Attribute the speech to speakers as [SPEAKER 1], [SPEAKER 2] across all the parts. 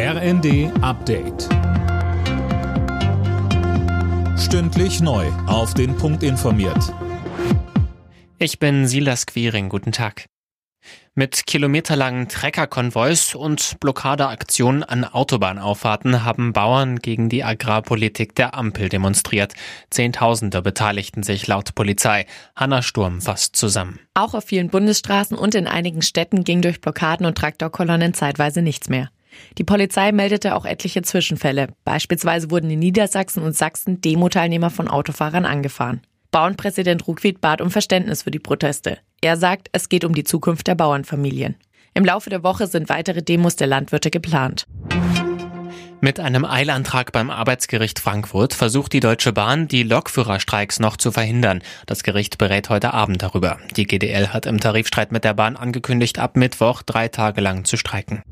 [SPEAKER 1] RND Update. Stündlich neu. Auf den Punkt informiert.
[SPEAKER 2] Ich bin Silas Quiring. Guten Tag. Mit kilometerlangen Treckerkonvois und Blockadeaktionen an Autobahnauffahrten haben Bauern gegen die Agrarpolitik der Ampel demonstriert. Zehntausende beteiligten sich laut Polizei. Hanna Sturm fasst zusammen.
[SPEAKER 3] Auch auf vielen Bundesstraßen und in einigen Städten ging durch Blockaden und Traktorkolonnen zeitweise nichts mehr. Die Polizei meldete auch etliche Zwischenfälle. Beispielsweise wurden in Niedersachsen und Sachsen Demo-Teilnehmer von Autofahrern angefahren. Bauernpräsident Ruckwied bat um Verständnis für die Proteste. Er sagt, es geht um die Zukunft der Bauernfamilien. Im Laufe der Woche sind weitere Demos der Landwirte geplant.
[SPEAKER 2] Mit einem Eilantrag beim Arbeitsgericht Frankfurt versucht die Deutsche Bahn, die Lokführerstreiks noch zu verhindern. Das Gericht berät heute Abend darüber. Die GDL hat im Tarifstreit mit der Bahn angekündigt, ab Mittwoch drei Tage lang zu streiken.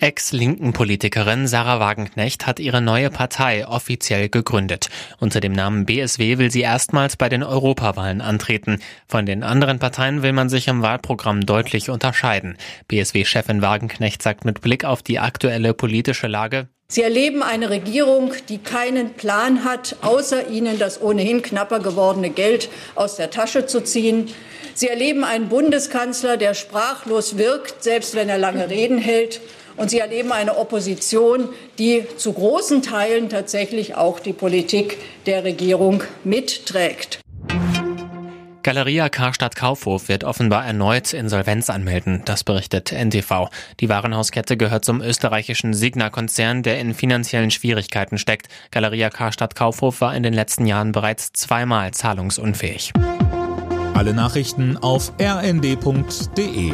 [SPEAKER 2] Ex-linken Politikerin Sarah Wagenknecht hat ihre neue Partei offiziell gegründet. Unter dem Namen BSW will sie erstmals bei den Europawahlen antreten. Von den anderen Parteien will man sich im Wahlprogramm deutlich unterscheiden. BSW-Chefin Wagenknecht sagt mit Blick auf die aktuelle politische Lage,
[SPEAKER 4] Sie erleben eine Regierung, die keinen Plan hat, außer Ihnen das ohnehin knapper gewordene Geld aus der Tasche zu ziehen. Sie erleben einen Bundeskanzler, der sprachlos wirkt, selbst wenn er lange Reden hält. Und Sie erleben eine Opposition, die zu großen Teilen tatsächlich auch die Politik der Regierung mitträgt.
[SPEAKER 2] Galeria Karstadt Kaufhof wird offenbar erneut Insolvenz anmelden, das berichtet NTV. Die Warenhauskette gehört zum österreichischen Signa-Konzern, der in finanziellen Schwierigkeiten steckt. Galeria Karstadt Kaufhof war in den letzten Jahren bereits zweimal zahlungsunfähig.
[SPEAKER 1] Alle Nachrichten auf rnd.de